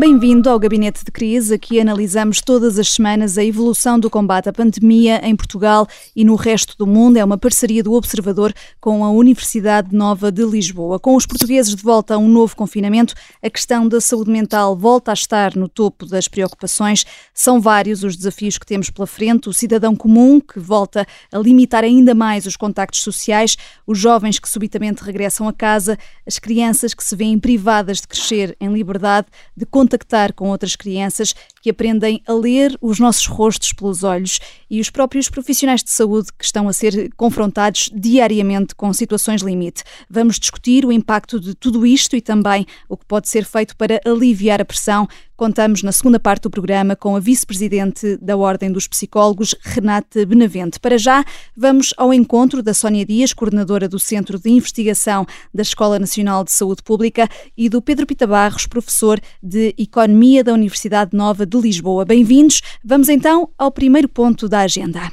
Bem-vindo ao Gabinete de Crise. Aqui analisamos todas as semanas a evolução do combate à pandemia em Portugal e no resto do mundo. É uma parceria do Observador com a Universidade Nova de Lisboa. Com os portugueses de volta a um novo confinamento, a questão da saúde mental volta a estar no topo das preocupações. São vários os desafios que temos pela frente. O cidadão comum, que volta a limitar ainda mais os contactos sociais, os jovens que subitamente regressam a casa, as crianças que se veem privadas de crescer em liberdade, de contactar com outras crianças que aprendem a ler os nossos rostos pelos olhos e os próprios profissionais de saúde que estão a ser confrontados diariamente com situações limite. Vamos discutir o impacto de tudo isto e também o que pode ser feito para aliviar a pressão Contamos na segunda parte do programa com a vice-presidente da Ordem dos Psicólogos, Renate Benavente. Para já, vamos ao encontro da Sónia Dias, coordenadora do Centro de Investigação da Escola Nacional de Saúde Pública, e do Pedro Pita Barros, professor de Economia da Universidade Nova de Lisboa. Bem-vindos. Vamos então ao primeiro ponto da agenda.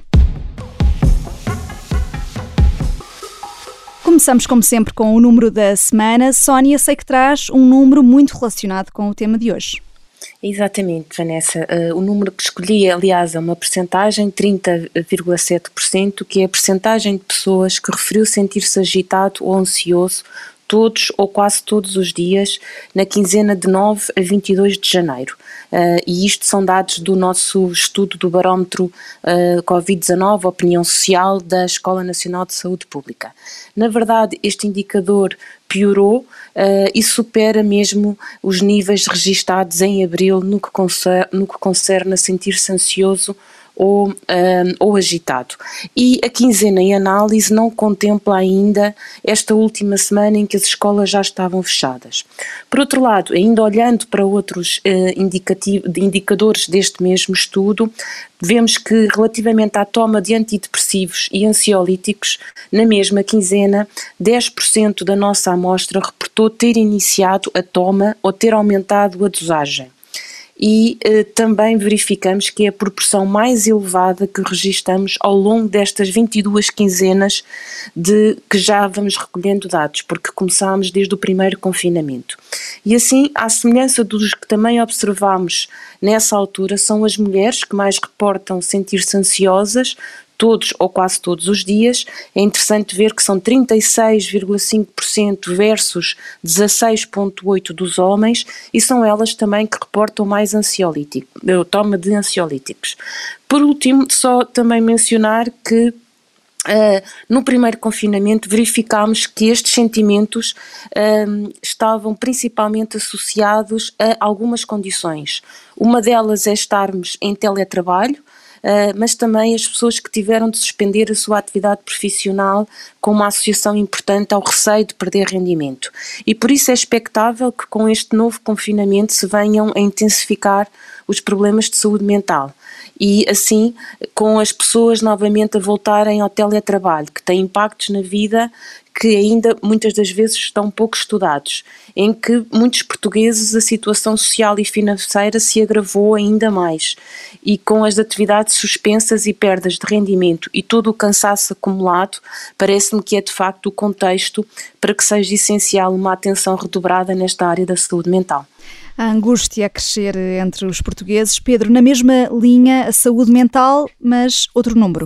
Começamos, como sempre, com o número da semana. Sónia, sei que traz um número muito relacionado com o tema de hoje. Exatamente, Vanessa. Uh, o número que escolhi, aliás, é uma percentagem, 30,7%, que é a percentagem de pessoas que referiu sentir-se agitado ou ansioso todos ou quase todos os dias na quinzena de 9 a 22 de janeiro. Uh, e isto são dados do nosso estudo do barómetro uh, Covid-19, Opinião Social, da Escola Nacional de Saúde Pública. Na verdade, este indicador piorou uh, e supera mesmo os níveis registados em abril no que concerne, no que concerne a sentir-se ansioso ou, um, ou agitado. E a quinzena em análise não contempla ainda esta última semana em que as escolas já estavam fechadas. Por outro lado, ainda olhando para outros uh, indicadores deste mesmo estudo, vemos que relativamente à toma de antidepressivos e ansiolíticos, na mesma quinzena, 10% da nossa amostra reportou ter iniciado a toma ou ter aumentado a dosagem e eh, também verificamos que é a proporção mais elevada que registamos ao longo destas 22 quinzenas de que já vamos recolhendo dados, porque começámos desde o primeiro confinamento. E assim, à semelhança dos que também observamos nessa altura, são as mulheres que mais reportam sentir-se ansiosas, todos ou quase todos os dias. É interessante ver que são 36,5% versus 16,8% dos homens e são elas também que reportam mais ansiolítico, toma de ansiolíticos. Por último, só também mencionar que Uh, no primeiro confinamento verificámos que estes sentimentos uh, estavam principalmente associados a algumas condições. Uma delas é estarmos em teletrabalho, eh, mas também as pessoas que tiveram de suspender a sua atividade profissional com uma associação importante ao receio de perder rendimento. E por isso é expectável que com este novo confinamento se venham a intensificar os problemas de saúde mental e assim com as pessoas novamente a voltarem ao teletrabalho, que tem impactos na vida que ainda muitas das vezes estão pouco estudados, em que muitos portugueses a situação social e financeira se agravou ainda mais. E com as atividades suspensas e perdas de rendimento e todo o cansaço acumulado, parece-me que é de facto o contexto para que seja essencial uma atenção redobrada nesta área da saúde mental a angústia a crescer entre os portugueses. Pedro, na mesma linha, a saúde mental, mas outro número.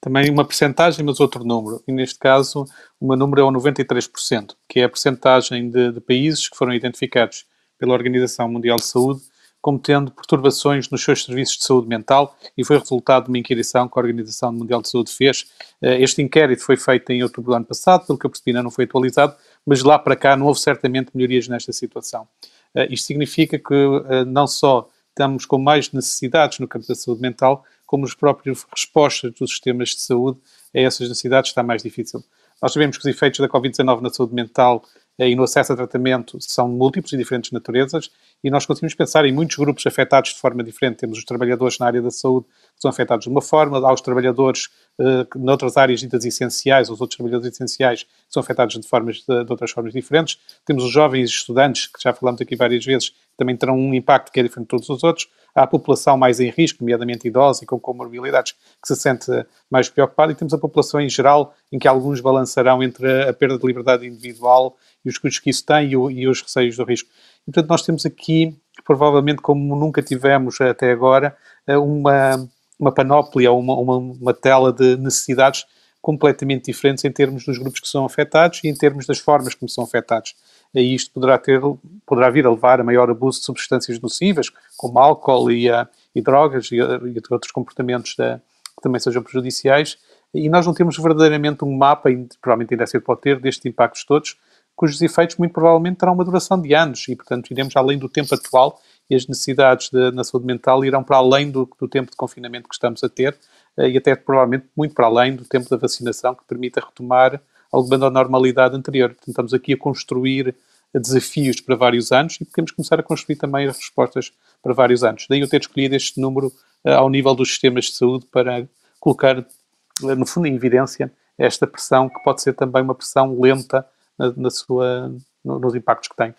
Também uma percentagem, mas outro número. E neste caso, o meu número é o 93%, que é a percentagem de, de países que foram identificados pela Organização Mundial de Saúde como tendo perturbações nos seus serviços de saúde mental e foi resultado de uma inquirição que a Organização Mundial de Saúde fez. Eh, este inquérito foi feito em outubro do ano passado, pelo que eu percebi não foi atualizado, mas lá para cá não houve certamente melhorias nesta situação. Uh, isto significa que uh, não só estamos com mais necessidades no campo da saúde mental, como as próprias respostas dos sistemas de saúde a essas necessidades está mais difícil. Nós sabemos que os efeitos da Covid-19 na saúde mental e no acesso a tratamento são múltiplos e diferentes naturezas e nós conseguimos pensar em muitos grupos afetados de forma diferente. Temos os trabalhadores na área da saúde que são afetados de uma forma, há os trabalhadores uh, noutras áreas ditas essenciais, os outros trabalhadores essenciais que são afetados de, formas, de, de, outras formas diferentes. Temos os jovens estudantes, que já falamos aqui várias vezes, também terão um impacto que é diferente de todos os outros. Há a população mais em risco, nomeadamente idosa e com comorbilidades, que se sente mais preocupada, e temos a população em geral, em que alguns balançarão entre a perda de liberdade individual e os custos que isso tem e, o, e os receios do risco. Portanto, nós temos aqui provavelmente, como nunca tivemos até agora, uma, uma panóplia, uma, uma, uma tela de necessidades completamente diferentes em termos dos grupos que são afetados e em termos das formas como são afetados. E isto poderá, ter, poderá vir a levar a maior abuso de substâncias nocivas, como álcool e, uh, e drogas e, e, outros comportamentos da, que também sejam prejudiciais. E nós não temos verdadeiramente um mapa, e provavelmente ainda cedo pode ter, destes impactos todos, cujos efeitos muito provavelmente terão uma duração de anos e, portanto, iremos além do tempo atual e as necessidades de, na saúde mental irão para além do, do tempo de confinamento que estamos a ter eh, e até provavelmente muito para além do tempo da vacinação que permita retomar algo da normalidade anterior. Portanto, estamos aqui a construir desafios para vários anos e podemos começar a construir também as respostas para vários anos. Daí eu ter escolhido este número uh, ao nível dos sistemas de saúde para colocar, uh, no fundo, em evidência esta pressão que pode ser também uma pressão lenta na, na sua, no, nos impactos que tem.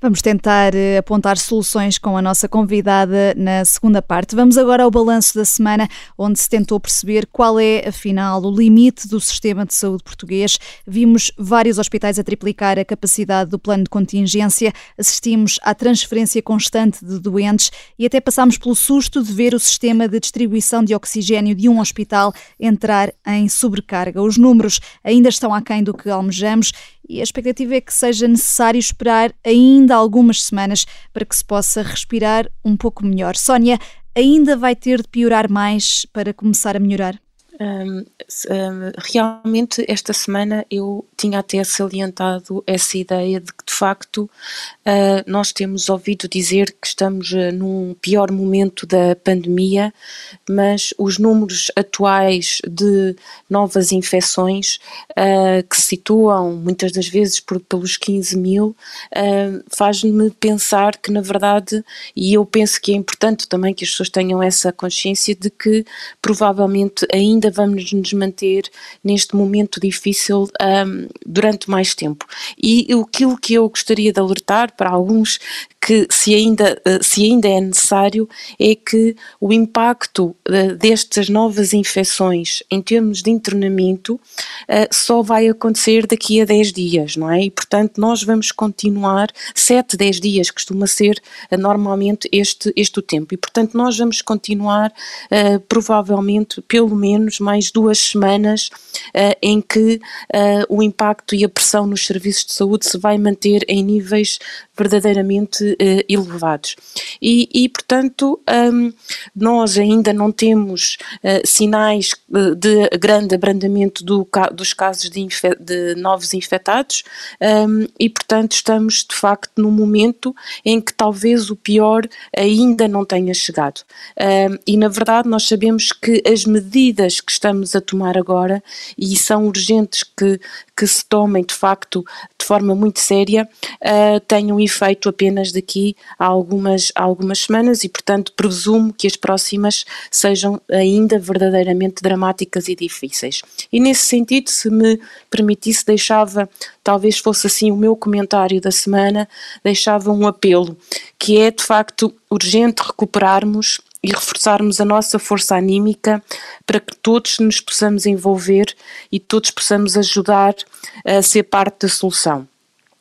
Vamos tentar eh, apontar soluções com a nossa convidada na segunda parte. Vamos agora ao balanço da semana, onde se tentou perceber qual é, afinal, o limite do sistema de saúde português. Vimos vários hospitais a triplicar a capacidade do plano de contingência, assistimos à transferência constante de doentes e até passámos pelo susto de ver o sistema de distribuição de oxigênio de um hospital entrar em sobrecarga. Os números ainda estão aquém do que almejamos e a expectativa é que seja necessário esperar ainda algumas semanas para que se possa respirar um pouco melhor. Sónia, ainda vai ter de piorar mais para começar a melhorar? Um, um, realmente esta semana eu tinha até salientado essa ideia de que de facto uh, nós temos ouvido dizer que estamos uh, num pior momento da pandemia, mas os números atuais de novas infecções uh, que se situam muitas das vezes por, pelos 15 mil faz-me pensar que na verdade, e eu penso que é importante também que as pessoas tenham essa consciência de que provavelmente ainda ainda vamos nos manter neste momento difícil um, durante mais tempo. E aquilo que eu gostaria de alertar para alguns que se ainda, eh, se ainda é necessário é que o impacto eh, destas novas infecções em termos de internamento eh, só vai acontecer daqui a 10 dias, não é? E portanto nós vamos continuar 7, 10 dias costuma ser normalmente este, este o tempo e portanto nós vamos continuar provavelmente pelo menos mais duas semanas em que o impacto e a pressão nos serviços de saúde se vai manter em níveis verdadeiramente uh, elevados. E, e portanto, um, nós ainda não temos uh, sinais eh, de grande abrandamento do, dos casos de, de novos infectados um, e, portanto, estamos de facto no momento em que talvez o pior ainda não tenha chegado. Um, e, na verdade, nós sabemos que as medidas que estamos a tomar agora e são urgentes que, que se tomem de facto de forma muito séria uh, tenham efeito apenas daqui a algumas, a algumas semanas e, portanto, presumo que as próximas sejam ainda verdadeiramente dramáticas e difíceis. E nesse sentido, se me permitisse, deixava, talvez fosse assim o meu comentário da semana, deixava um apelo, que é de facto urgente recuperarmos e reforçarmos a nossa força anímica para que todos nos possamos envolver e todos possamos ajudar a ser parte da solução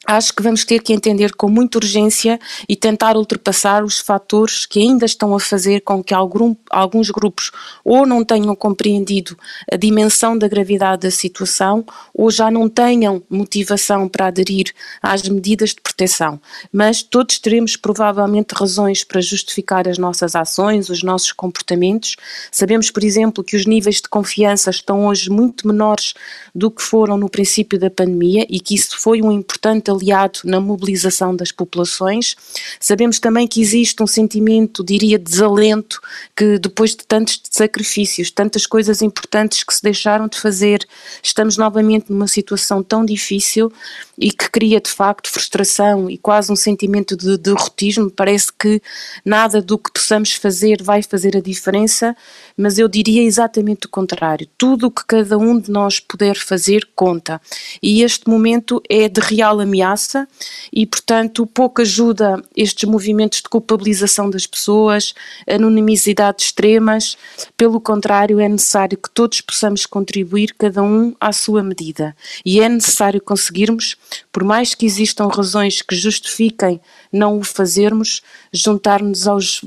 acho que vamos ter que entender com muita urgência e tentar ultrapassar os fatores que ainda estão a fazer com que algum, alguns grupos ou não tenham compreendido a dimensão da gravidade da situação ou já não tenham motivação para aderir às medidas de proteção. Mas todos teremos provavelmente razões para justificar as nossas ações, os nossos comportamentos. Sabemos, por exemplo, que os níveis de confiança estão hoje muito menores do que foram no princípio da pandemia e que isso foi um importante aliado na mobilização das populações. Sabemos também que existe um sentimento, diria, de desalento, que depois de tantos sacrifícios, tantas coisas importantes que se deixaram de fazer, estamos novamente numa situação tão difícil e que cria de facto frustração e quase um sentimento de derrotismo. Parece que nada do que possamos fazer vai fazer a diferença, mas eu diria exatamente o contrário. Tudo o que cada um de nós puder fazer conta. E este momento é de real ameaça ameaça e, portanto, pouco ajuda estes movimentos de culpabilização das pessoas, anonimidade extremas. Pelo contrário, é necessário que todos possamos contribuir, cada um à sua medida. E é necessário conseguirmos, por mais que existam razões que justifiquem não o fazermos, juntar-nos aos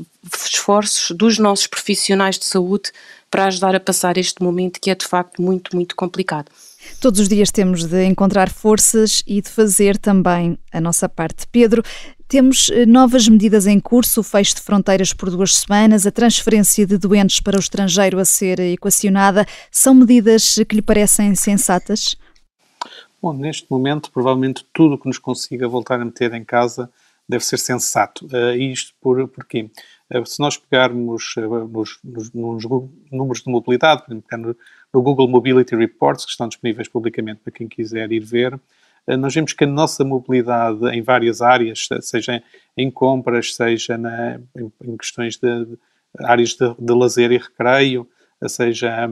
esforços dos nossos profissionais de saúde para ajudar a passar este momento que é de facto muito, muito complicado. Todos os dias temos de encontrar forças e de fazer também a nossa parte. Pedro, temos eh, novas medidas em curso, o fecho de fronteiras por duas semanas, a transferência de doentes para o estrangeiro a ser equacionada. São medidas que lhe parecem sensatas? Bom, neste momento, provavelmente tudo o que nos consiga voltar a meter em casa deve ser sensato. Uh, isto por, porquê? Uh, se nós pegarmos uh, nos, nos, nos, números de mobilidade, por exemplo, no Google Mobility Reports, que estão disponíveis publicamente para quem quiser ir ver, eh, nós vemos que a nossa mobilidade em várias áreas, seja em compras, seja na, em, questões de, de áreas de, de, lazer e recreio, seja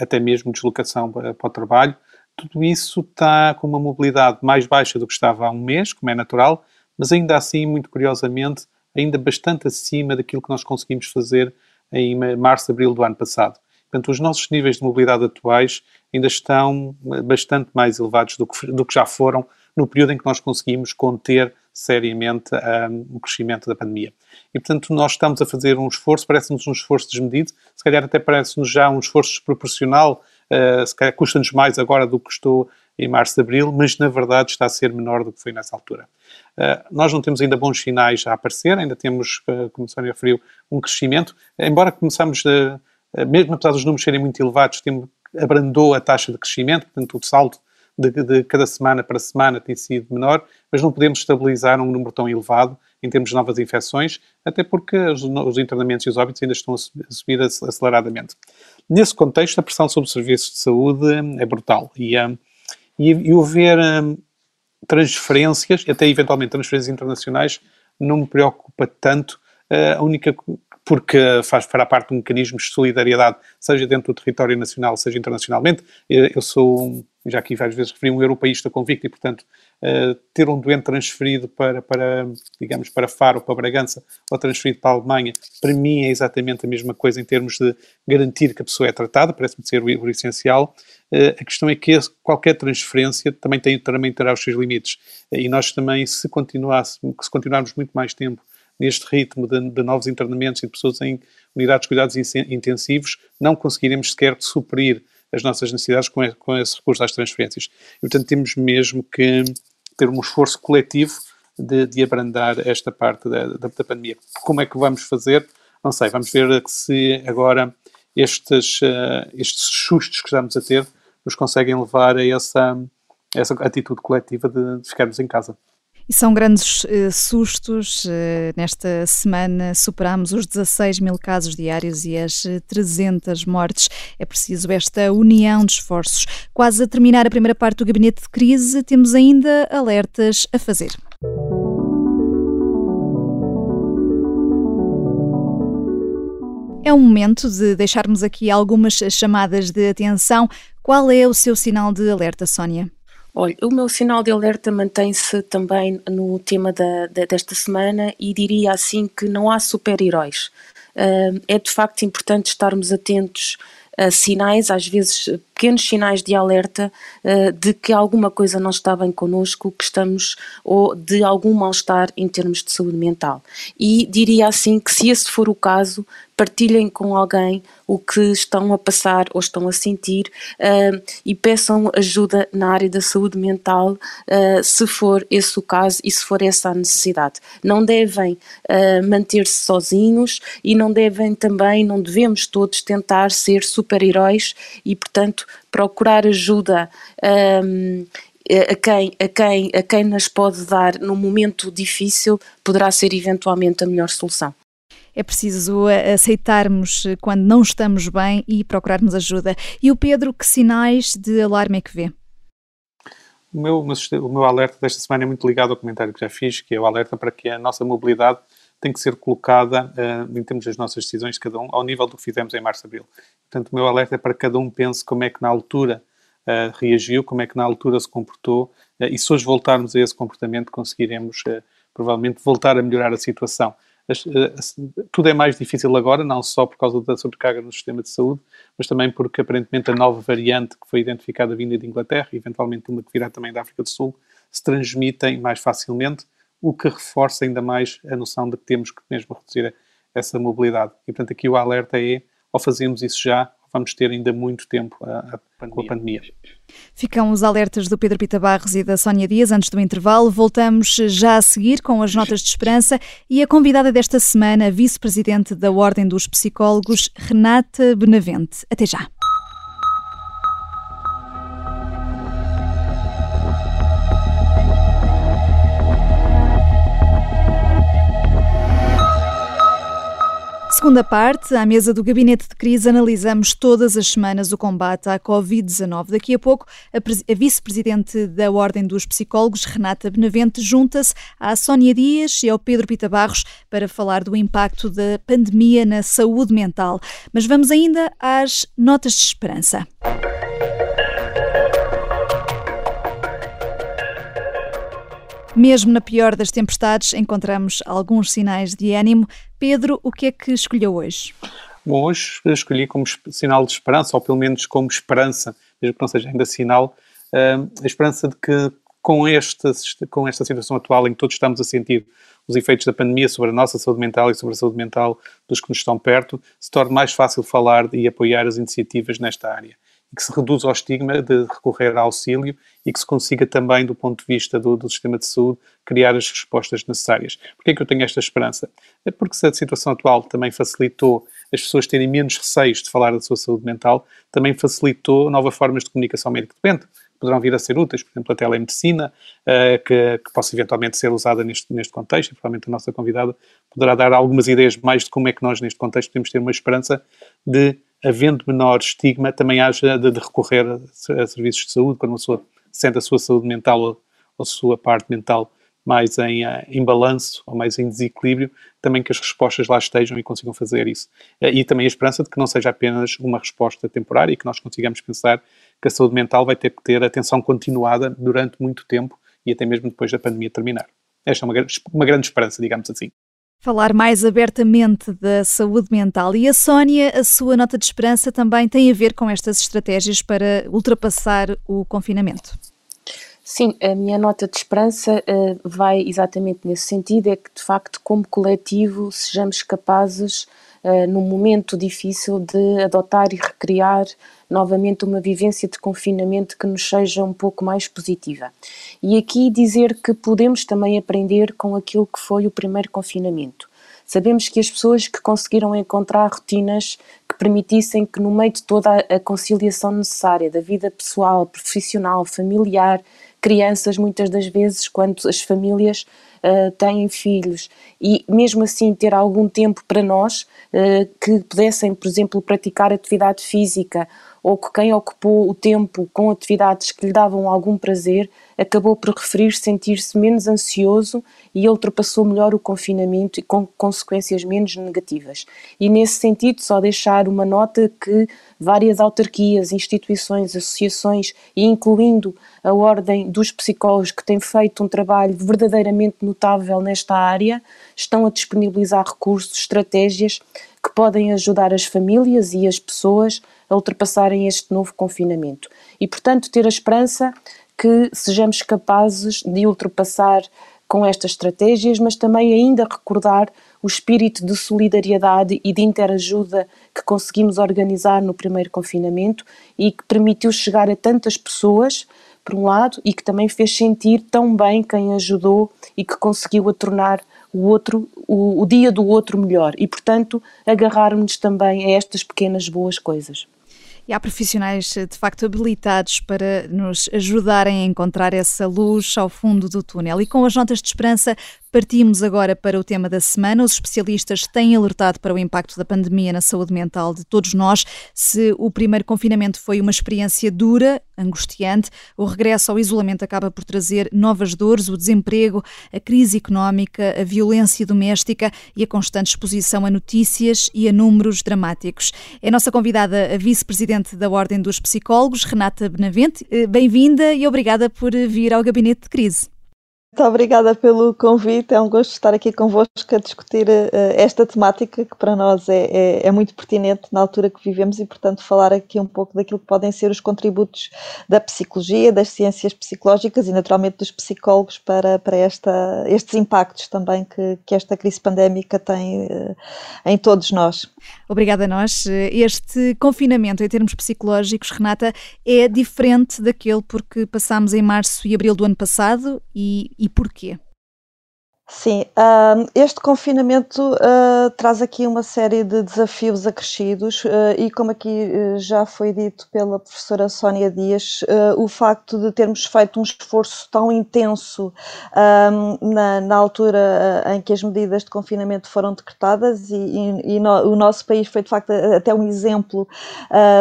até mesmo deslocação para, para o trabalho, tudo isso está com uma mobilidade mais baixa do que estava há um mês, como é natural, mas ainda assim, muito curiosamente, ainda bastante acima daquilo que nós conseguimos fazer em março, abril do ano passado. Portanto, os nossos níveis de mobilidade atuais ainda estão eh, bastante mais elevados do que, do que já foram no período em que nós conseguimos conter seriamente um, o crescimento da pandemia. E, portanto, nós estamos a fazer um esforço, parece-nos um esforço desmedido, se calhar até parece-nos já um esforço desproporcional, uh, se calhar custa-nos mais agora do que custou em março, abril, mas na verdade está a ser menor do que foi nessa altura. Uh, nós não temos ainda bons sinais a aparecer, ainda temos, uh, como a Sónia referiu, um crescimento, embora começamos a mesmo apesar dos números serem muito elevados, abrandou a taxa de crescimento, portanto o salto de, de, cada semana para semana tem sido menor, mas não podemos estabilizar um número tão elevado em termos de novas infecções, até porque os, os internamentos e os óbitos ainda estão a subir aceleradamente. Nesse contexto, a pressão sobre os serviços de saúde é brutal e, um, e, e haver um, transferências, até eventualmente transferências internacionais, não me preocupa tanto. Uh, a única porque faz fará parte de mecanismos de solidariedade, seja dentro do território nacional, seja internacionalmente. Eu sou, já aqui várias vezes referi, um europeísta convicto e, portanto, uh, ter um doente transferido para, para, digamos, para Faro, para Bragança, ou transferido para a Alemanha, para mim é exatamente a mesma coisa em termos de garantir que a pessoa é tratada, parece-me ser o, o essencial. Uh, a questão é que qualquer transferência também, tem, também terá os seus limites. E nós também, se, continuássemos, se continuarmos muito mais tempo neste ritmo de, de, novos internamentos e de pessoas em unidades de cuidados intensivos, não conseguiremos sequer suprir as nossas necessidades com, com esse recurso às transferências. E, portanto, temos mesmo que ter um esforço coletivo de, de abrandar esta parte da, da, da, pandemia. Como é que vamos fazer? Não sei, vamos ver se agora estes, uh, estes sustos que estamos a ter nos conseguem levar a essa, essa atitude coletiva de, de ficarmos em casa. São grandes uh, sustos. Uh, nesta semana superamos os 16 mil casos diários e as 300 eh, mortes. É preciso esta união de esforços. Quase a terminar a primeira parte do gabinete de crise, temos ainda alertas a fazer. É um momento de deixarmos aqui algumas chamadas de atenção. Qual é o seu sinal de alerta, Sónia? Olha, o meu sinal de alerta mantém-se também no tema da, da, desta semana e diria assim que não há super-heróis. Uh, é de facto importante estarmos atentos a sinais, às vezes pequenos sinais de alerta uh, de que alguma coisa não está bem connosco, que estamos ou de algum mal-estar em termos de saúde mental. E diria assim que se esse for o caso, partilhem com alguém o que estão a passar ou estão a sentir uh, e peçam ajuda na área da saúde mental, uh, se for esse o caso e se for essa a necessidade. Não devem uh, manter-se sozinhos e não devem também, não devemos todos tentar ser super-heróis e, portanto, procurar ajuda. Um, a quem, a, quem, a quem nas pode dar num momento difícil poderá ser eventualmente a melhor solução é preciso aceitarmos quando não estamos bem e procurarmos ajuda. E o Pedro, que sinais de alarme é que vê? O meu, o meu alerta desta semana é muito ligado ao comentário que já fiz, que é o alerta para que a nossa mobilidade tem que ser colocada, uh, em termos das nossas decisões de cada um, ao nível do que fizemos em março-abril. Portanto, o meu alerta é para que cada um pense como é que na altura uh, reagiu, como é que na altura se comportou e se hoje voltarmos a esse comportamento, conseguiremos provavelmente voltar a melhorar a situação. Tudo é mais difícil agora, não só por causa da sobrecarga no sistema de saúde, mas também porque aparentemente a nova variante que foi identificada vinda de Inglaterra, e eventualmente uma que virá também da África do Sul, se transmitem mais facilmente, o que reforça ainda mais a noção de que temos que mesmo reduzir essa mobilidade. E portanto aqui o alerta é, ou fazemos isso já, vamos ter ainda muito tempo a, a, com a pandemia. Ficam os alertas do Pedro Pita Barros e da Sónia Dias antes do intervalo. Voltamos já a seguir com as notas de esperança e a convidada desta semana, vice-presidente da Ordem dos Psicólogos, Renata Benavente. Até já. Segunda parte, à mesa do Gabinete de Crise, analisamos todas as semanas o combate à Covid-19. Daqui a pouco, a, vice-presidente da Ordem dos Psicólogos, Renata Benavente, junta-se à Sónia Dias e ao Pedro Pita Barros para falar do impacto da pandemia na saúde mental. Mas vamos ainda às notas de esperança. Mesmo na pior das tempestades, encontramos alguns sinais de ânimo. Pedro, o que é que escolheu hoje? Bom, hoje escolhi como sinal de esperança, ou pelo menos como esperança, mesmo que não seja ainda sinal, eh, a esperança de que com esta, com esta situação atual em que todos estamos a sentir os efeitos da pandemia sobre a nossa saúde mental e sobre a saúde mental dos que nos estão perto, se torne mais fácil falar e apoiar as iniciativas nesta área que se reduza o estigma de recorrer a auxílio e que se consiga também, do ponto de vista do, do sistema de saúde, criar as respostas necessárias. Porquê é que eu tenho esta esperança? É porque se a situação atual também facilitou as pessoas terem menos receios de falar da sua saúde mental, também facilitou novas formas de comunicação médico-dependente poderão vir a ser úteis, por exemplo, a telemedicina, uh, que, que possa eventualmente ser usada neste, neste contexto, e provavelmente a nossa convidada poderá dar algumas ideias mais de como é que nós, neste contexto, podemos ter uma esperança de havendo menor estigma, também haja de, de recorrer a, a, serviços de saúde, quando uma pessoa sente a sua saúde mental ou, ou a sua parte mental mais em, eh, em balanço ou mais em desequilíbrio, também que as respostas lá estejam e consigam fazer isso. Eh, e também a esperança de que não seja apenas uma resposta temporária e que nós consigamos pensar que a saúde mental vai ter que ter atenção continuada durante muito tempo e até mesmo depois da pandemia terminar. Esta é uma, uma grande esperança, digamos assim falar mais abertamente da saúde mental. E a Sónia, a sua nota de esperança também tem a ver com estas estratégias para ultrapassar o confinamento. Sim, a minha nota de esperança uh, vai exatamente nesse sentido, é que de facto, como coletivo, sejamos capazes, uh, num momento difícil, de adotar e recriar novamente uma vivência de confinamento que nos seja um pouco mais positiva. E aqui dizer que podemos também aprender com aquilo que foi o primeiro confinamento. Sabemos que as pessoas que conseguiram encontrar rotinas que permitissem que, no meio de toda a conciliação necessária da vida pessoal, profissional, familiar, crianças, muitas das vezes, quando as famílias uh, têm filhos, e mesmo assim ter algum tempo para nós, uh, que pudessem, por exemplo, praticar atividade física ou que quem ocupou o tempo com atividades que lhe davam algum prazer acabou por referir sentir-se menos ansioso e ultrapassou melhor o confinamento e com consequências menos negativas. E nesse sentido, só deixar uma nota que várias autarquias, instituições, associações e incluindo a Ordem dos Psicólogos que tem feito um trabalho verdadeiramente notável nesta área, estão a disponibilizar recursos, estratégias podem ajudar as famílias e as pessoas a ultrapassarem este novo confinamento. E, portanto, ter a esperança que sejamos capazes de ultrapassar com estas estratégias, mas também ainda recordar o espírito de solidariedade e de interajuda que conseguimos organizar no primeiro confinamento e que permitiu chegar a tantas pessoas, por um lado, e que também fez sentir tão bem quem ajudou e que conseguiu a tornar o outro, o, o dia do outro melhor. E, portanto, agarrarmos também a estas pequenas boas coisas. E há profissionais de facto habilitados para nos ajudarem a encontrar essa luz ao fundo do túnel. E com as notas de esperança, Partimos agora para o tema da semana. Os especialistas têm alertado para o impacto da pandemia na saúde mental de todos nós. Se o primeiro confinamento foi uma experiência dura, angustiante, o regresso ao isolamento acaba por trazer novas dores, o desemprego, a crise económica, a violência doméstica e a constante exposição a notícias e a números dramáticos. É nossa convidada, a vice-presidente da Ordem dos Psicólogos, Renata Benavente. Eh, bem-vinda e obrigada por vir ao Gabinete de Crise. Muito obrigada pelo convite, é um gosto estar aqui convosco a discutir uh, esta temática que para nós é, é, é, muito pertinente na altura que vivemos e, portanto, falar aqui um pouco daquilo que podem ser os contributos da psicologia, das ciências psicológicas e, naturalmente, dos psicólogos para, para esta, estes impactos também que, que esta crise pandémica tem uh, em todos nós. Obrigada a nós. Este confinamento, em termos psicológicos, Renata, é diferente daquele porque passámos em março e abril do ano passado e, e porquê? Sim, uh, este confinamento uh, traz aqui uma série de desafios acrescidos uh, e, como aqui eh, já foi dito pela professora Sónia Dias, o facto de termos feito um esforço tão intenso na, na, altura em que as medidas de confinamento foram decretadas e, e, e no, o nosso país foi de facto até um exemplo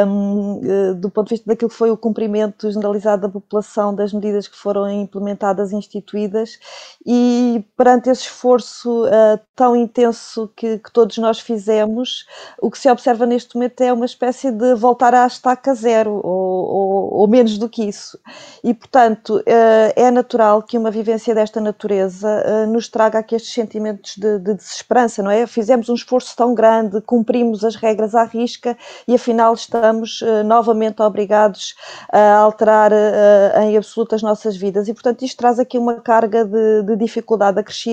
um, do ponto de vista daquilo que foi o cumprimento generalizado da população das medidas que foram implementadas e instituídas e perante perante esse esforço uh, tão intenso que, que, todos nós fizemos, o que se observa neste momento é uma espécie de voltar à estaca zero, ou, ou, ou menos do que isso. E, portanto, uh, é natural que uma vivência desta natureza uh, nos traga aqui estes sentimentos de, de, desesperança, não é? Fizemos um esforço tão grande, cumprimos as regras à risca e, afinal, estamos novamente obrigados a alterar em absoluto as nossas vidas. E, portanto, isto traz aqui uma carga de, de dificuldade acrescida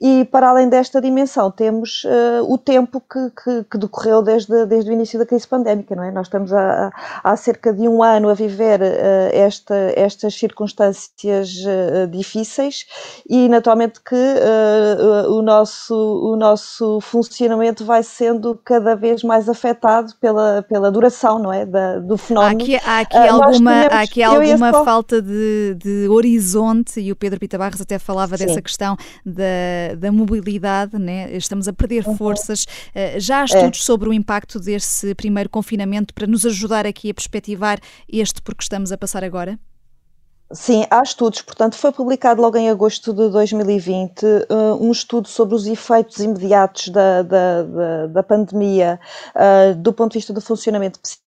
e para além desta dimensão temos uh, o tempo que, que, que, decorreu desde, desde o início da crise pandémica, não é? Nós estamos há, há cerca de um ano a viver uh, esta, estas circunstâncias uh, difíceis e naturalmente que o, nosso, o nosso funcionamento vai sendo cada vez mais afetado pela, pela duração, não é? Da, do fenómeno. Há aqui, há aqui alguma, há aqui alguma falta de, de horizonte e o Pedro Pita Barros até falava Sim. dessa questão da, da mobilidade, né? estamos a perder uhum. forças. Uh, já há é. estudos é. sobre o impacto desse primeiro confinamento para nos ajudar aqui a perspectivar este por que estamos a passar agora? Sim, há estudos. Portanto, foi publicado logo em agosto de 2020 uh, eh, um estudo sobre os efeitos imediatos da, da, da, da pandemia uh, do ponto de vista do funcionamento psicológico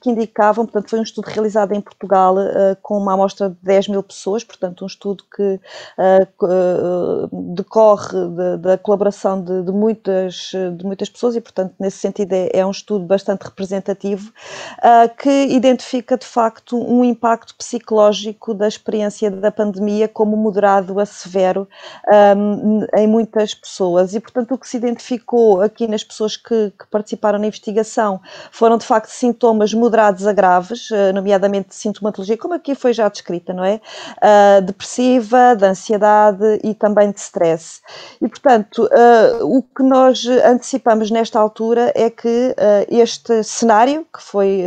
que indicavam, portanto, foi um estudo realizado em Portugal uh, com uma amostra de 10 mil pessoas, portanto, um estudo que uh, decorre da colaboração de, de, muitas, de muitas pessoas e, portanto, nesse sentido é, é um estudo bastante representativo que identifica, de facto, um impacto psicológico da experiência da pandemia como moderado a severo um, em muitas pessoas. E, portanto, o que se identificou aqui nas pessoas que, que participaram na investigação foram, de facto, sintomas moderados a graves, eh, nomeadamente sintomatologia, como aqui foi já descrita, não é? Uh, depressiva, de ansiedade e também de stress. E, portanto, uh, o que nós antecipamos nesta altura é que este cenário, que foi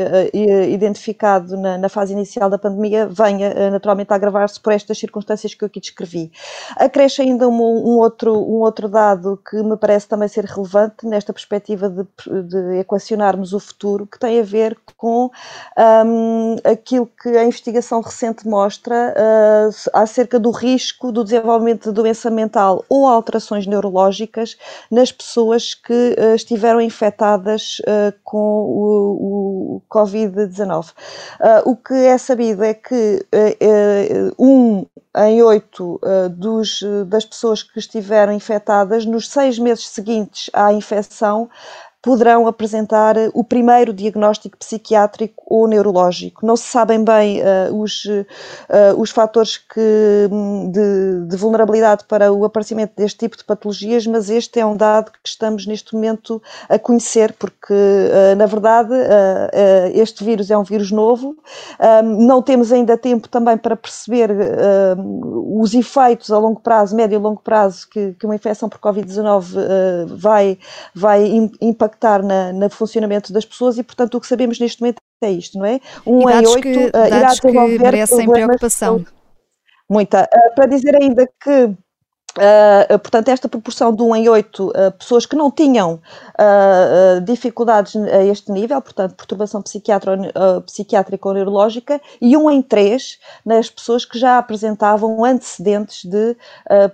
identificado na, na, fase inicial da pandemia, venha naturalmente a agravar-se por estas circunstâncias que eu aqui descrevi. Acresce ainda um, um, outro, um outro dado que me parece também ser relevante nesta perspectiva de, de equacionarmos o futuro, que tem a ver ver com um, aquilo que a investigação recente mostra uh, acerca do risco do desenvolvimento de doença mental ou alterações neurológicas nas pessoas que uh, estiveram infectadas uh, com o, o Covid-19. o que é sabido é que um em oito dos, das pessoas que estiveram infectadas, nos seis meses seguintes à infecção, poderão apresentar o primeiro diagnóstico psiquiátrico ou neurológico. Não se sabem bem uh, os, uh, os fatores que, hum, de, de, vulnerabilidade para o aparecimento deste tipo de patologias, mas este é um dado que estamos neste momento a conhecer, porque uh, na verdade este vírus é um vírus novo, não temos ainda tempo também para perceber os efeitos a longo prazo, médio e longo prazo, que, que uma infecção por Covid-19 vai, vai impactar impactar na, no funcionamento das pessoas e, portanto, o que sabemos neste momento é isto, não é? Um em oito que, uh, irá desenvolver que merecem preocupação. Muita. Uh, para dizer ainda que Uh, portanto, esta proporção de 1 em 8 uh, pessoas que não tinham uh, dificuldades a este nível, portanto, perturbação psiquiátrica ou neurológica, e 1 em 3 nas pessoas que já apresentavam antecedentes de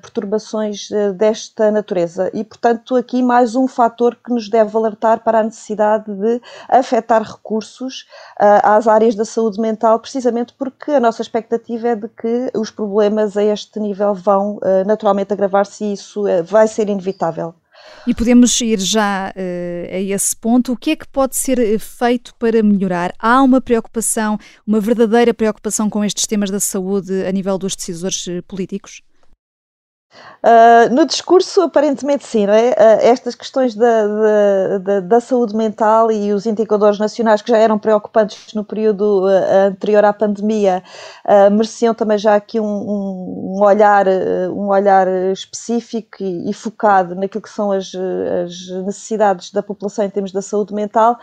perturbações desta natureza. E, portanto, aqui mais um fator que nos deve alertar para a necessidade de afetar recursos às áreas da saúde mental, precisamente porque a nossa expectativa é de que os problemas a este nível vão naturalmente agravar-se e isso eh, vai ser inevitável. E podemos ir já uh, a esse ponto. O que é que pode ser eh, feito para melhorar? Há uma preocupação, uma verdadeira preocupação com estes temas da saúde a nível dos decisores políticos? Uh, no discurso, aparentemente sim, é? Uh, estas questões da, da, da, saúde mental e os indicadores nacionais que já eram preocupantes no período uh, anterior à pandemia mereciam também já aqui um, um, olhar, um olhar específico e, e, focado naquilo que são as, as, necessidades da população em termos da saúde mental.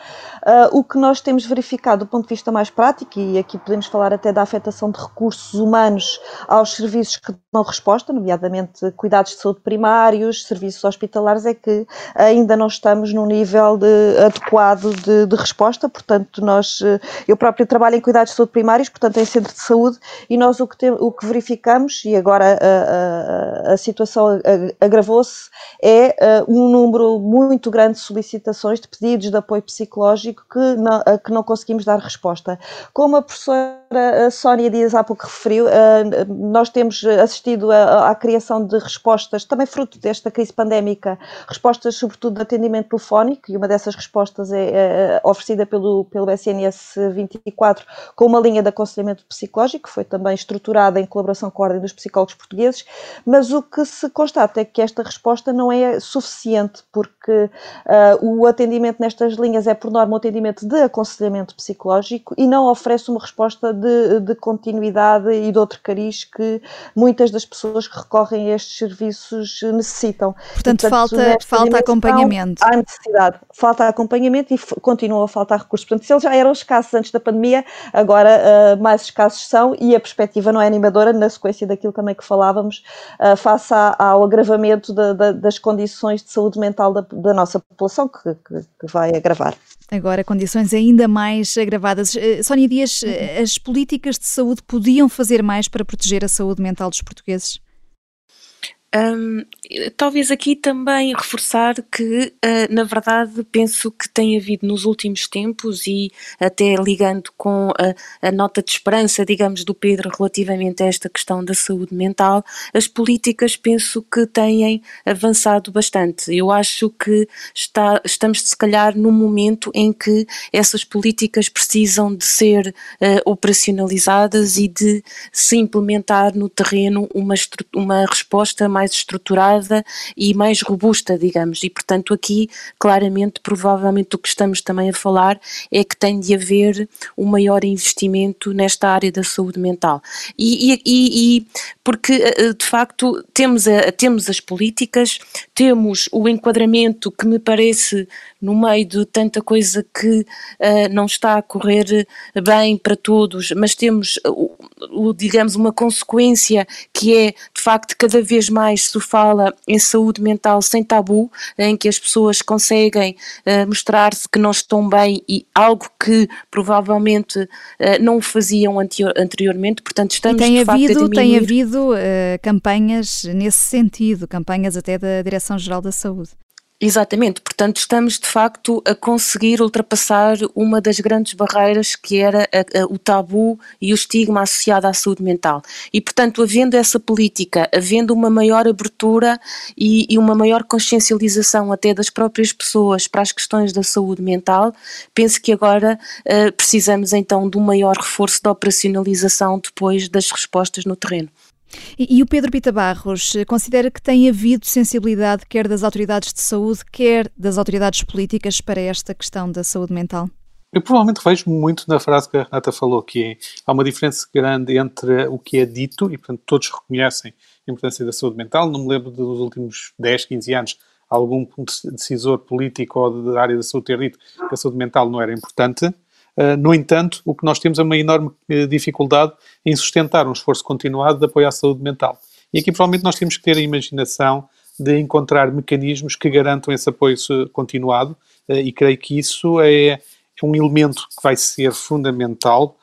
o que nós temos verificado do ponto de vista mais prático, e aqui podemos falar até da afetação de recursos humanos aos serviços que dão resposta, nomeadamente cuidados de saúde primários, serviços hospitalares, é que ainda não estamos num nível de, adequado de, de, resposta. Portanto, nós, eu próprio trabalho em cuidados de saúde primários, portanto, em centro de saúde, e nós o que, o que verificamos, e agora a, a, a situação agravou-se, é uh, um número muito grande de solicitações, de pedidos de apoio psicológico que não, que não conseguimos dar resposta. Como a professora Sónia Dias há pouco referiu, uh, nós temos assistido à criação de respostas, também fruto desta crise pandémica, respostas sobretudo de atendimento telefónico, e uma dessas respostas é, é oferecida pelo, pelo SNS 24 com uma linha de aconselhamento psicológico, que foi também estruturada em colaboração com a Ordem dos Psicólogos Portugueses, mas o que se constata é que esta resposta não é suficiente, porque uh, o atendimento nestas linhas é, por norma, um atendimento de aconselhamento psicológico e não oferece uma resposta de, de continuidade e de outro cariz que muitas das pessoas que recorrem a estes serviços necessitam. Portanto, portanto falta, falta acompanhamento. Há necessidade, falta acompanhamento e continua a faltar recursos. Portanto, se eles já eram escassos antes da pandemia, agora uh, mais escassos são e a perspectiva não é animadora, na sequência daquilo também que falávamos, uh, face ao agravamento de, de, das condições de saúde mental da, da nossa população, que, que, que vai agravar. Agora, condições ainda mais agravadas. Uh, Sónia Dias, uhum. as políticas de saúde podiam fazer mais para proteger a saúde mental dos portugueses? Um, talvez aqui também reforçar que, uh, na verdade, penso que tem havido nos últimos tempos e até ligando com a, a, nota de esperança, digamos, do Pedro relativamente a esta questão da saúde mental, as políticas penso que têm avançado bastante. Eu acho que está, estamos, se calhar, num momento em que essas políticas precisam de ser uh, operacionalizadas e de se implementar no terreno uma, uma resposta mais mais estruturada e mais robusta, digamos. E, portanto, aqui, claramente, provavelmente o que estamos também a falar é que tem de haver um maior investimento nesta área da saúde mental. E, e, e porque, eh, eh, de facto, temos, a, temos as políticas, temos o enquadramento que me parece no meio de tanta coisa que uh, não está a correr bem para todos, mas temos, o, o, digamos, uma consequência que é, de facto, cada vez mais se fala em saúde mental sem tabu, em que as pessoas conseguem uh, mostrar-se que não estão bem e algo que provavelmente uh, não faziam anterior, anteriormente, portanto estamos e tem de havido, facto a Tem havido campanhas nesse sentido, campanhas até da Direção-Geral da Saúde. Exatamente, portanto estamos de facto a conseguir ultrapassar uma das grandes barreiras que era a, a, o tabu e o estigma associado à saúde mental. E portanto, havendo essa política, havendo uma maior abertura e, e uma maior consciencialização até das próprias pessoas para as questões da saúde mental, penso que agora uh, precisamos então de um maior reforço da operacionalização depois das respostas no terreno. E, e, o Pedro Pita Barros eh, considera que tem havido sensibilidade quer das autoridades de saúde, quer das autoridades políticas para esta questão da saúde mental? Eu provavelmente vejo muito na frase que a Renata falou, que é, há uma diferença grande entre o que é dito, e portanto todos reconhecem a importância da saúde mental. Não me lembro dos últimos 10, 15 anos algum decisor político ou da área da saúde ter dito que a saúde mental não era importante. Uh, no entanto, o que nós temos é uma enorme uh, dificuldade em sustentar um esforço continuado de apoio à saúde mental. E aqui provavelmente nós temos que ter a imaginação de encontrar mecanismos que garantam esse apoio continuado e creio que isso é, é um elemento que vai ser fundamental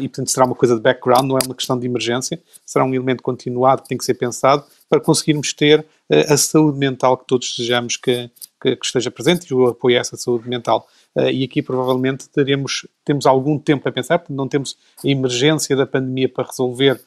e, portanto, será uma coisa de background, não é uma questão de emergência, será um elemento continuado que tem que ser pensado para conseguirmos ter a saúde mental que todos desejamos que, que, que, esteja presente e o apoio a essa saúde mental. Uh, e aqui provavelmente teremos, temos algum tempo a pensar, porque não temos a emergência da pandemia para resolver,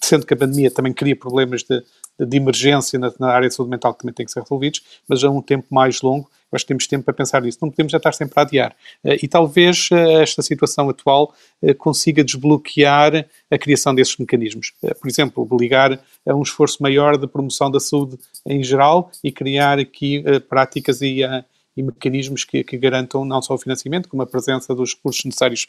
sendo que a pandemia também cria problemas de, de emergência na, na, área de saúde mental que também têm que ser resolvidos, mas a um tempo mais longo acho que temos tempo para pensar nisso. Não podemos já estar sempre a adiar. Eh, e talvez eh, esta situação atual eh, consiga desbloquear a criação desses mecanismos. Por exemplo, ligar a um esforço maior de promoção da saúde em geral e criar aqui práticas e, e mecanismos que, que, garantam não só o financiamento, como a presença dos recursos necessários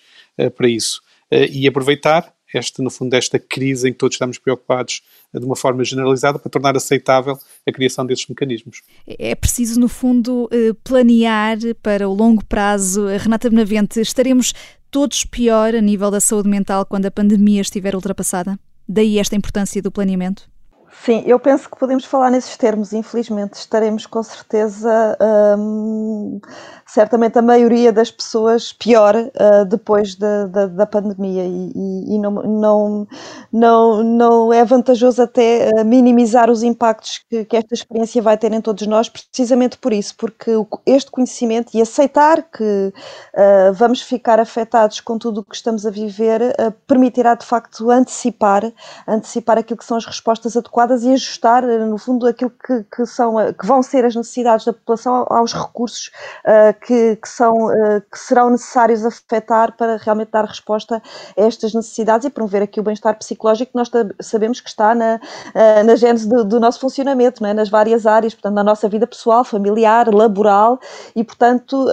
para isso. E aproveitar este, no fundo, esta crise em que todos estamos preocupados de uma forma generalizada para tornar aceitável a criação desses mecanismos. É preciso, no fundo, eh, planear para o longo prazo. Renata Benavente, estaremos todos pior a nível da saúde mental quando a pandemia estiver ultrapassada? Daí esta importância do planeamento? Sim, eu penso que podemos falar nesses termos. Infelizmente, estaremos com certeza, hum, certamente a maioria das pessoas pior uh, depois da, da, da pandemia e, e, não, não, não, não é vantajoso até uh, minimizar os impactos que, que, esta experiência vai ter em todos nós, precisamente por isso, porque este conhecimento e aceitar que uh, vamos ficar afetados com tudo o que estamos a viver permitirá de facto antecipar, antecipar aquilo que são as respostas adequadas adequadas e ajustar, eh, no fundo, aquilo que, que, são, eh, que vão ser as necessidades da população aos recursos uh, que, que, são, uh, que serão necessários afetar para realmente dar resposta a estas necessidades e promover aqui o bem-estar psicológico que nós sabemos que está na, uh, na gênese do, do, nosso funcionamento, não é? nas várias áreas, portanto, na nossa vida pessoal, familiar, laboral e, portanto,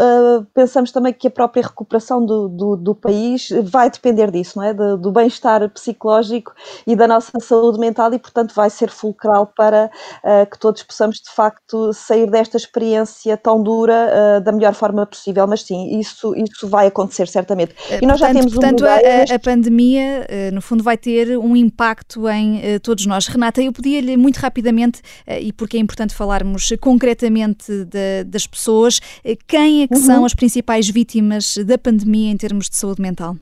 pensamos também que a própria recuperação do, do, do país vai depender disso, não é? do, do bem-estar psicológico e da nossa saúde mental e, portanto, vai ser fulcral para uh, que todos possamos de facto sair desta experiência tão dura uh, da melhor forma possível. Mas sim, isso, isso vai acontecer certamente. E nós portanto, já temos portanto, um a, a, pandemia, no fundo, vai ter um impacto em todos nós. Renata, eu pedia-lhe muito rapidamente, e porque é importante falarmos concretamente de, das pessoas, quem é que uhum. são as principais vítimas da pandemia em termos de saúde mental?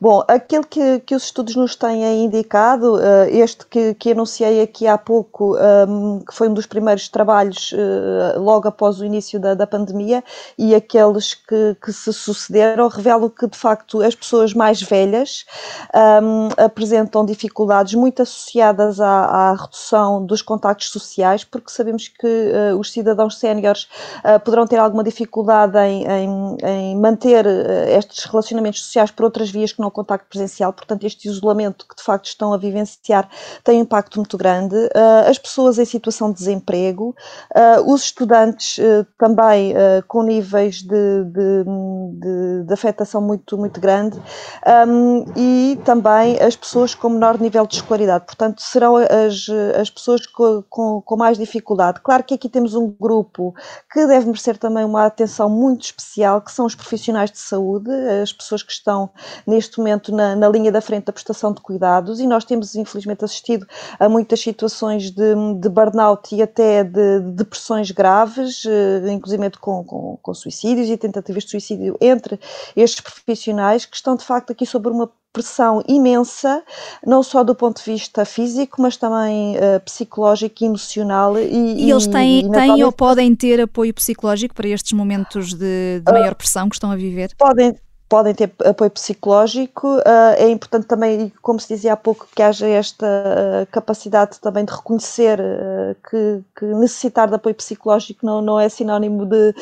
Bom, aquilo que, que os estudos nos têm indicado, uh, este que, que anunciei aqui há pouco, ehm, que foi um dos primeiros trabalhos uh, logo após o início da, da pandemia, e aqueles que, que, se sucederam, revelam que de facto as pessoas mais velhas ehm, apresentam dificuldades muito associadas à, à, redução dos contactos sociais, porque sabemos que uh, os cidadãos séniores poderão ter alguma dificuldade em, em, em manter estes relacionamentos sociais por outras vias que não contacto presencial, portanto, este isolamento que de facto estão a vivenciar tem um impacto muito grande. Uh, as pessoas em situação de desemprego, uh, os estudantes uh, também com níveis de, de, de, de, afetação muito, muito grande um, e também as pessoas com menor nível de escolaridade, portanto, serão as, as pessoas com, com, com mais dificuldade. Claro que aqui temos um grupo que deve merecer também uma atenção muito especial, que são os profissionais de saúde, as pessoas que estão neste momento na, na, linha da frente da prestação de cuidados e nós temos infelizmente assistido a muitas situações de, de burnout e até de, de depressões graves, eh, inclusive com, com, com suicídios e tentativas de suicídio entre estes profissionais que estão de facto aqui sobre uma pressão imensa, não só do ponto de vista físico, mas também uh, psicológico e emocional. E, e eles têm, e, têm ou podem ter apoio psicológico para estes momentos de, de maior pressão que estão a viver? Podem, podem ter apoio psicológico. Uh, é importante também, como se dizia há pouco, que haja esta uh, capacidade também de reconhecer uh, que, que, necessitar de apoio psicológico não, não é sinónimo de,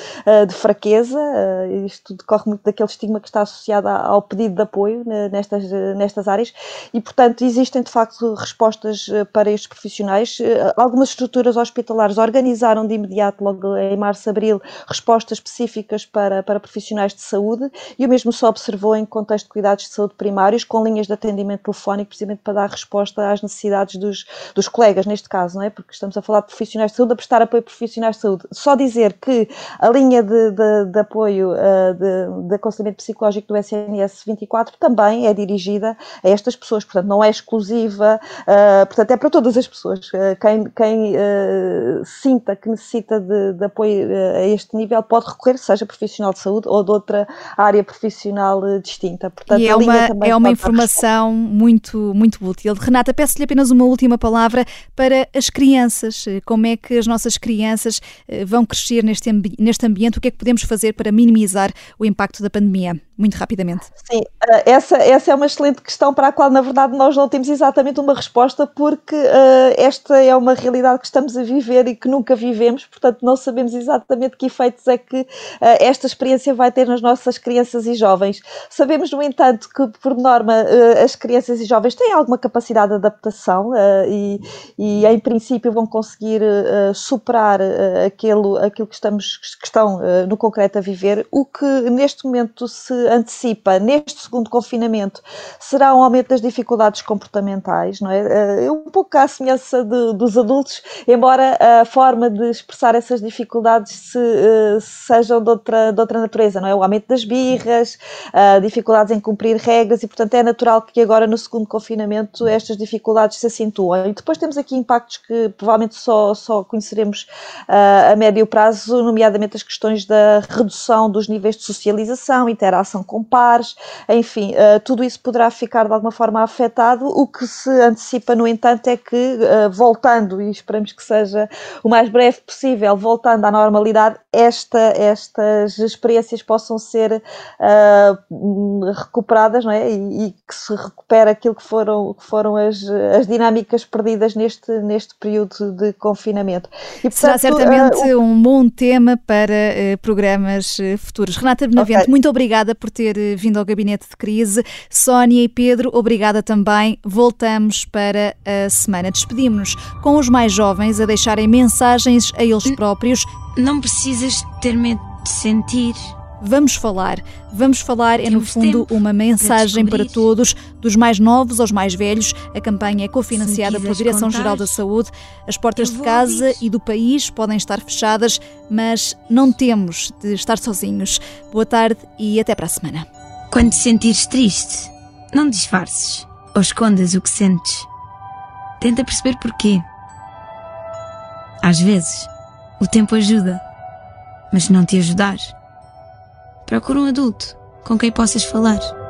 de fraqueza. isto decorre muito daquele estigma que está associado ao pedido de apoio né, nestas, nestas áreas e, portanto, existem de facto respostas para estes profissionais. algumas estruturas hospitalares organizaram de imediato, logo em março, abril, respostas específicas para, para profissionais de saúde e o mesmo se observou em contexto de cuidados de saúde primários, com linhas de atendimento telefónico, precisamente para dar resposta às necessidades dos, dos colegas, neste caso, não é? Porque estamos a falar de profissionais de saúde, a prestar apoio a profissionais de saúde. Só dizer que a linha de, de, de apoio uh, de, de aconselhamento psicológico do SNS 24 também é dirigida a estas pessoas, portanto, não é exclusiva, uh, portanto, é para todas as pessoas. Uh, quem, quem sinta que necessita de, de apoio a este nível pode recorrer, seja profissional de saúde ou de outra área profissional distinta. Portanto, e é uma, é uma informação muito, muito útil. Renata, peço-lhe apenas uma última palavra para as crianças. Como é que as nossas crianças vão crescer neste, neste ambiente? O que é que podemos fazer para minimizar o impacto da pandemia? Muito rapidamente. Sim, eh, essa, essa é uma excelente questão para a qual, na verdade, nós não temos exatamente uma resposta, porque uh, esta é uma realidade que estamos a viver e que nunca vivemos, portanto, não sabemos exatamente que efeitos é que uh, esta experiência vai ter nas nossas crianças e jovens. Sabemos, no entanto, que, por norma, uh, as crianças e jovens têm alguma capacidade de adaptação e, e, em princípio, vão conseguir superar aquilo, aquilo que, estamos, que estão no concreto a viver, o que neste momento se antecipa neste segundo confinamento será um aumento das dificuldades comportamentais, não é? Eh, um pouco à semelhança de, dos adultos, embora a forma de expressar essas dificuldades se, uh, sejam de outra, de outra natureza, não é? O aumento das birras, dificuldades em cumprir regras e, portanto, é natural que agora no segundo confinamento estas dificuldades se acentuem. E depois temos aqui impactos que provavelmente só, só conheceremos uh, a médio prazo, nomeadamente as questões da redução dos níveis de socialização, interação relação com pares, enfim, uh, tudo isso poderá ficar de alguma forma afetado. O que se antecipa, no entanto, é que, uh, voltando, e esperamos que seja o mais breve possível, voltando à normalidade, esta, estas experiências possam ser uh, recuperadas não é? E, e, que se recupere aquilo que foram, que foram as, as dinâmicas perdidas neste, neste período de confinamento. E, portanto, Será certamente um bom tema para programas futuros. Renata Benavente, okay. muito obrigada por ter eh, vindo ao gabinete de crise. Sónia e Pedro, obrigada também. Voltamos para a semana. Despedimos-nos com os mais jovens a deixarem mensagens a eles próprios. Não precisas ter medo de sentir. Vamos falar. Vamos falar é, no fundo, uma mensagem para, todos, dos mais novos aos mais velhos. A campanha é cofinanciada pela Direção-Geral da Saúde. As portas de casa ouvir. e do país podem estar fechadas, mas não temos de estar sozinhos. Boa tarde e até para a semana. Quando te sentires triste, não disfarces ou escondas o que sentes. Tenta perceber porquê. Às vezes, o tempo ajuda, mas se não te ajudar, Procura um adulto com quem possas falar.